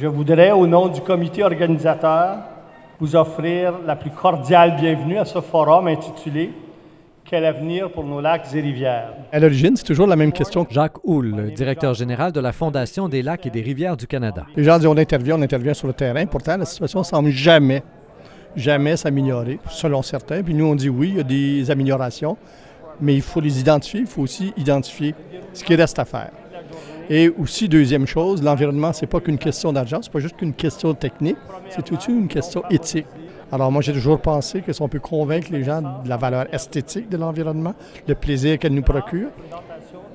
Je voudrais, au nom du comité organisateur, vous offrir la plus cordiale bienvenue à ce forum intitulé Quel avenir pour nos lacs et rivières? À l'origine, c'est toujours la même question. Jacques Houle, directeur général de la Fondation des lacs et des rivières du Canada. Les gens disent on intervient, on intervient sur le terrain. Pourtant, la situation ne semble jamais, jamais s'améliorer, selon certains. Puis nous, on dit oui, il y a des améliorations, mais il faut les identifier. Il faut aussi identifier ce qui reste à faire. Et aussi, deuxième chose, l'environnement, ce n'est pas qu'une question d'argent, ce n'est pas juste qu'une question technique, c'est aussi une question éthique. Alors moi, j'ai toujours pensé que si on peut convaincre les gens de la valeur esthétique de l'environnement, le plaisir qu'elle nous procure,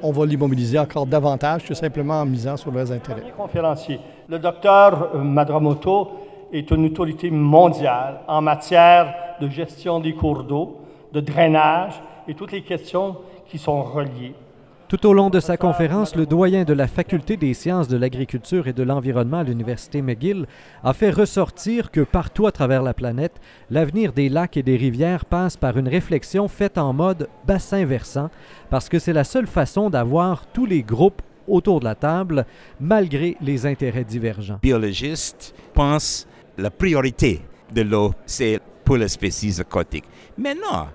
on va l'immobiliser encore davantage que simplement en misant sur leurs intérêts. Conférencier. Le docteur euh, Madramoto est une autorité mondiale en matière de gestion des cours d'eau, de drainage et toutes les questions qui sont reliées. Tout au long de sa conférence, le doyen de la Faculté des sciences de l'agriculture et de l'environnement à l'Université McGill a fait ressortir que partout à travers la planète, l'avenir des lacs et des rivières passe par une réflexion faite en mode bassin versant, parce que c'est la seule façon d'avoir tous les groupes autour de la table, malgré les intérêts divergents. Biologistes pensent la priorité de l'eau, c'est pour les spécies aquatiques. Mais non,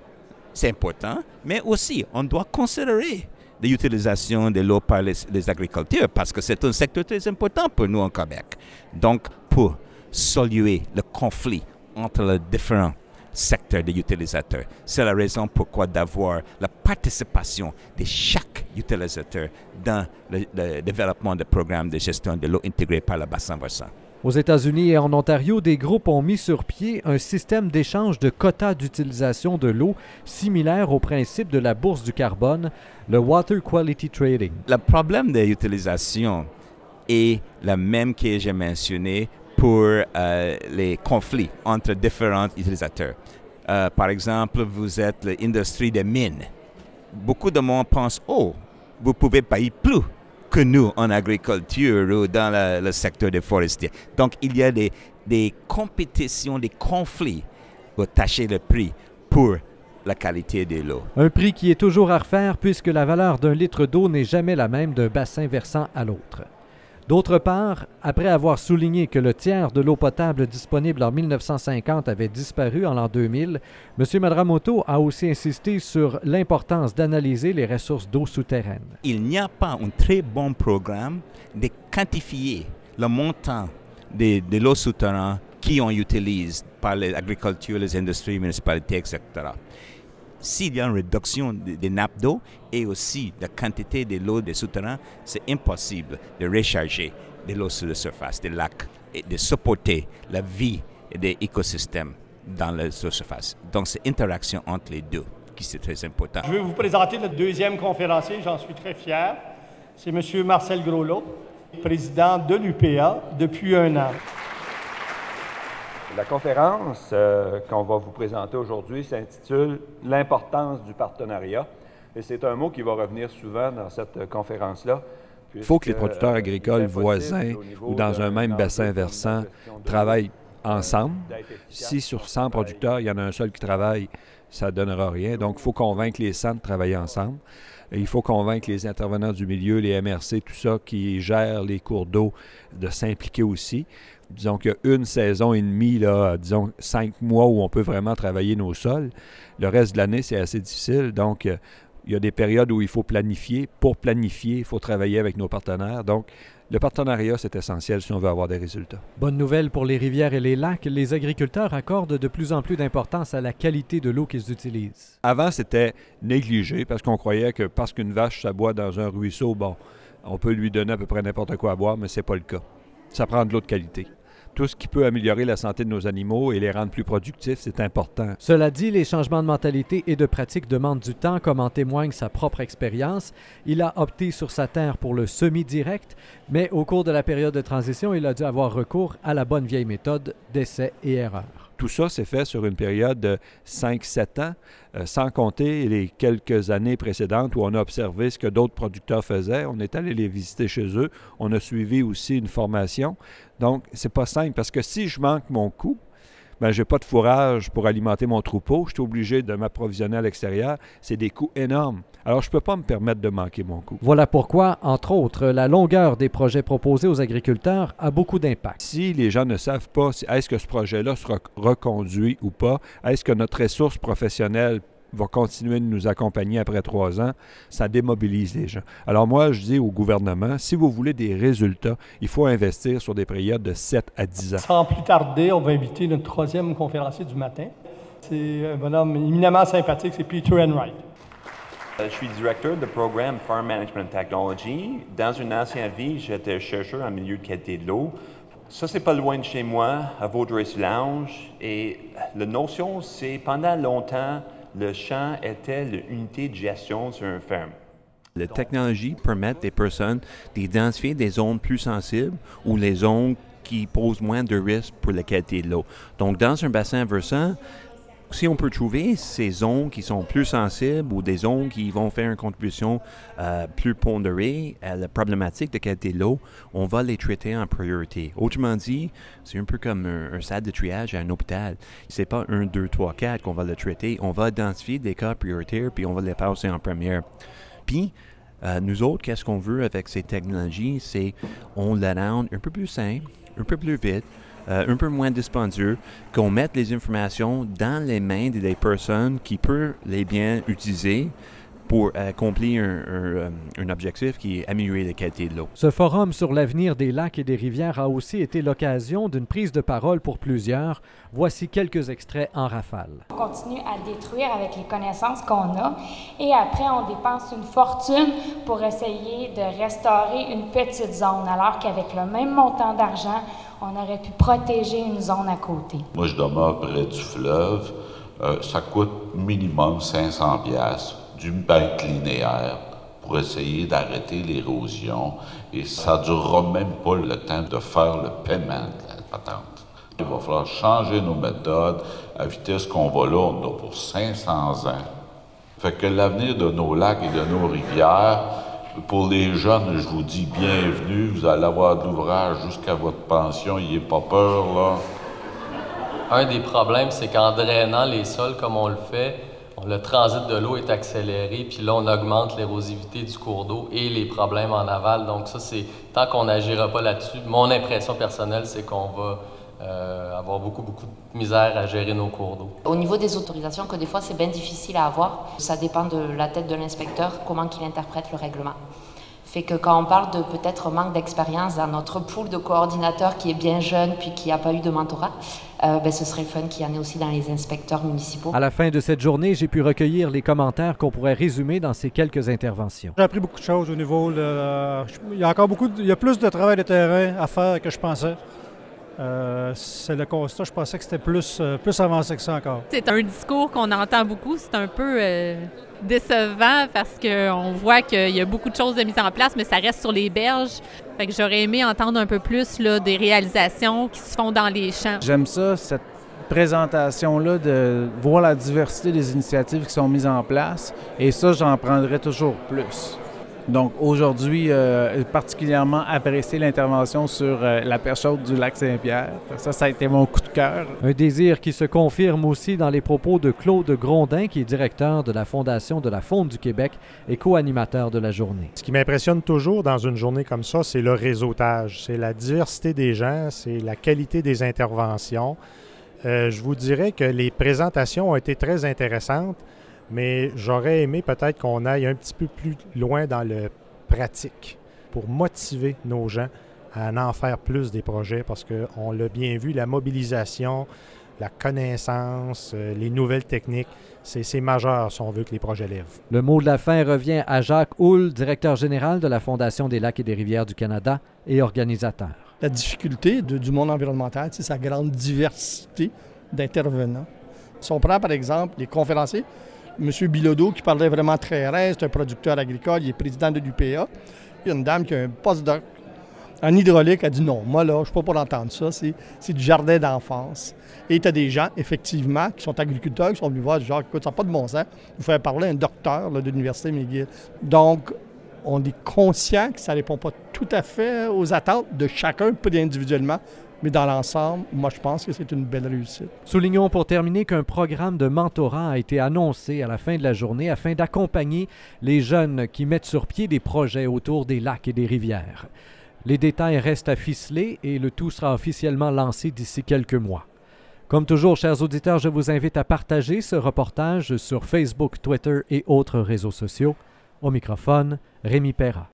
c'est important, mais aussi on doit considérer l'utilisation de l'eau par les, agriculteurs parce que c'est un secteur très important pour nous en Québec. Donc, pour soluer le conflit entre les différents secteurs d'utilisateurs, c'est la raison pourquoi d'avoir la participation de chaque utilisateur dans le, développement de programmes de gestion de l'eau intégrée par le bassin versant. Aux États-Unis et en Ontario, des groupes ont mis sur pied un système d'échange de quotas d'utilisation de l'eau similaire au principe de la bourse du carbone, le Water Quality Trading. Le problème de l'utilisation est le même que j'ai mentionné pour euh, les conflits entre différents utilisateurs. Euh, par exemple, vous êtes l'industrie des mines. Beaucoup de monde pense, oh, vous pouvez payer plus nous en agriculture ou dans le secteur des forestiers. Donc, il y a des, des compétitions, des conflits pour tâcher le prix pour la qualité de l'eau. Un prix qui est toujours à refaire puisque la valeur d'un litre d'eau n'est jamais la même d'un bassin versant à l'autre. D'autre part, après avoir souligné que le tiers de l'eau potable disponible en 1950 avait disparu en l'an 2000, M. Madramoto a aussi insisté sur l'importance d'analyser les ressources d'eau souterraines. Il n'y a pas un très bon programme de quantifier le montant de, l'eau souterraine qu'on utilise par l'agriculture, les industries, les municipalités, etc s'il y a une réduction des nappes d'eau et aussi de la quantité de l'eau des souterrains, c'est impossible de recharger de l'eau sur la surface des lacs et de supporter la vie des écosystèmes dans la surface. Donc, c'est l'interaction entre les deux qui est très important. Je vais vous présenter le deuxième conférencier, j'en suis très fier. C'est M. Marcel Groslot, président de l'UPA depuis un an. La conférence euh, qu'on va vous présenter aujourd'hui s'intitule L'importance du partenariat. Et c'est un mot qui va revenir souvent dans cette conférence-là. Il faut que les producteurs euh, agricoles voisins ou dans un même bassin versant travaillent ensemble. Si sur 100 producteurs, il y en a un seul qui travaille, ça ne donnera rien. Donc, il faut convaincre les centres de travailler ensemble. il faut convaincre les intervenants du milieu, les MRC, tout ça qui gèrent les cours d'eau, de s'impliquer aussi disons qu'il y a une saison et demie, là, disons cinq mois où on peut vraiment travailler nos sols. Le reste de l'année, c'est assez difficile. Donc, euh, il y a des périodes où il faut planifier. Pour planifier, il faut travailler avec nos partenaires. Donc, le partenariat, c'est essentiel si on veut avoir des résultats. Bonne nouvelle pour les rivières et les lacs. Les agriculteurs accordent de plus en plus d'importance à la qualité de l'eau qu'ils utilisent. Avant, c'était négligé parce qu'on croyait que parce qu'une vache s'aboie dans un ruisseau, bon, on peut lui donner à peu près n'importe quoi à boire, mais ce n'est pas le cas. Ça prend de l'eau de qualité tout ce qui peut améliorer la santé de nos animaux et les rendre plus productifs, c'est important. Cela dit, les changements de mentalité et de pratique demandent du temps, comme en témoigne sa propre expérience. Il a opté sur sa terre pour le semi-direct, mais au cours de la période de transition, il a dû avoir recours à la bonne vieille méthode d'essai et erreur. Tout ça s'est fait sur une période de 5-7 ans, euh, sans compter les quelques années précédentes où on a observé ce que d'autres producteurs faisaient. On est allé les visiter chez eux. On a suivi aussi une formation. Donc, c'est pas simple parce que si je manque mon coup, ben, je n'ai pas de fourrage pour alimenter mon troupeau, je suis obligé de m'approvisionner à l'extérieur. C'est des coûts énormes. Alors, je ne peux pas me permettre de manquer mon coût. Voilà pourquoi, entre autres, la longueur des projets proposés aux agriculteurs a beaucoup d'impact. Si les gens ne savent pas si est-ce que ce projet-là sera reconduit ou pas, est-ce que notre ressource professionnelle va continuer de nous accompagner après trois ans, ça démobilise les gens. Alors moi, je dis au gouvernement, si vous voulez des résultats, il faut investir sur des périodes de 7 à 10 ans. Sans plus tarder, on va inviter notre troisième conférencier du matin. C'est un bonhomme éminemment sympathique, c'est Peter Enright. Euh, je suis directeur du programme Farm Management Technology. Dans une ancienne vie, j'étais chercheur en milieu de qualité de l'eau. Ça, c'est pas loin de chez moi, à Vaudreuil-Soulanges. Et la notion, c'est pendant longtemps, le champ était l'unité de gestion sur une ferme. La technologie permet des personnes d'identifier des zones plus sensibles ou les zones qui posent moins de risques pour la qualité de l'eau. Donc, dans un bassin versant, si on peut trouver ces zones qui sont plus sensibles ou des zones qui vont faire une contribution euh, plus pondérée à la problématique de qualité de l'eau, on va les traiter en priorité. Autrement dit, c'est un peu comme un, un stade de triage à un hôpital. C'est pas un, deux, trois, quatre qu'on va le traiter. On va identifier des cas prioritaires puis on va les passer en première. Puis, euh, nous autres, qu'est-ce qu'on veut avec ces technologies? C'est on la un peu plus simple, un peu plus vite, euh, un peu moins dispendieux, qu'on mette les informations dans les mains des personnes qui peuvent les bien utiliser pour accomplir un, un, un, objectif qui est améliorer la qualité de l'eau. Ce forum sur l'avenir des lacs et des rivières a aussi été l'occasion d'une prise de parole pour plusieurs. Voici quelques extraits en rafale. On continue à détruire avec les connaissances qu'on a et après on dépense une fortune pour essayer de restaurer une petite zone alors qu'avec le même montant d'argent, on aurait pu protéger une zone à côté. Moi, je demeure près du fleuve. Euh, ça coûte minimum 500 pièces d'une bête linéaire pour essayer d'arrêter l'érosion et ça ne durera même pas le temps de faire le paiement de la patente. Il va falloir changer nos méthodes. À vitesse qu'on va là, on a pour 500 ans. Fait que l'avenir de nos lacs et de nos rivières, pour les jeunes, je vous dis bienvenue. Vous allez avoir de l'ouvrage jusqu'à votre pension. N'ayez pas peur, là. Un des problèmes, c'est qu'en drainant les sols comme on le fait, le transit de l'eau est accéléré, puis là, on augmente l'érosivité du cours d'eau et les problèmes en aval. Donc ça, c'est tant qu'on n'agira pas là-dessus, mon impression personnelle, c'est qu'on va euh, avoir beaucoup, beaucoup de misère à gérer nos cours d'eau. Au niveau des autorisations, que des fois, c'est bien difficile à avoir, ça dépend de la tête de l'inspecteur, comment il interprète le règlement fait que quand on parle de peut-être manque d'expérience dans notre pool de coordinateurs qui est bien jeune puis qui n'a pas eu de mentorat, euh, ben, ce serait fun qu'il y en ait aussi dans les inspecteurs municipaux. À la fin de cette journée, j'ai pu recueillir les commentaires qu'on pourrait résumer dans ces quelques interventions. J'ai appris beaucoup de choses au niveau. Le, il y a encore beaucoup, de, il y a plus de travail de terrain à faire que je pensais. Euh, c'est le constat. Je pensais que c'était plus, euh, plus avancé que ça encore. C'est un discours qu'on entend beaucoup. C'est un peu euh, décevant parce qu'on voit qu'il y a beaucoup de choses de mise en place, mais ça reste sur les berges. Fait que j'aurais aimé entendre un peu plus là, des réalisations qui se font dans les champs. J'aime ça, cette présentation-là, de voir la diversité des initiatives qui sont mises en place. Et ça, j'en prendrais toujours plus. Donc aujourd'hui, euh, particulièrement apprécié l'intervention sur euh, la pêche haute du lac Saint-Pierre. Ça, ça a été mon coup de cœur. Un désir qui se confirme aussi dans les propos de Claude Grondin, qui est directeur de la Fondation de la Faune du Québec et co-animateur de la journée. Ce qui m'impressionne toujours dans une journée comme ça, c'est le réseautage, c'est la diversité des gens, c'est la qualité des interventions. Euh, je vous dirais que les présentations ont été très intéressantes mais j'aurais aimé peut-être qu'on aille un petit peu plus loin dans le pratique pour motiver nos gens à en faire plus des projets parce qu'on l'a bien vu, la mobilisation, la connaissance, euh, les nouvelles techniques, c'est majeur si on veut que les projets lèvent. Le mot de la fin revient à Jacques Houle, directeur général de la Fondation des lacs et des rivières du Canada et organisateur. La difficulté de, du monde environnemental, c'est sa grande diversité d'intervenants. Si on prend par exemple les conférenciers, M. Bilodeau qui parlait vraiment très rare, c'est un producteur agricole, il est président de l'UPA. Il y a une dame qui a un postdoc en hydraulique, a dit non, moi là, je ne suis pas pour entendre ça, c'est du jardin d'enfance. Et tu as des gens, effectivement, qui sont agriculteurs, qui sont venus voir, genre, écoute, ça n'a pas de bon sens, vous faire parler à un docteur de l'Université McGill. Donc, on est conscient que ça ne répond pas tout à fait aux attentes de chacun, individuellement, Mais dans l'ensemble, moi, je pense que c'est une belle réussite. Soulignons pour terminer qu'un programme de mentorat a été annoncé à la fin de la journée afin d'accompagner les jeunes qui mettent sur pied des projets autour des lacs et des rivières. Les détails restent à ficeler et le tout sera officiellement lancé d'ici quelques mois. Comme toujours, chers auditeurs, je vous invite à partager ce reportage sur Facebook, Twitter et autres réseaux sociaux. Au microphone, Rémi Perra.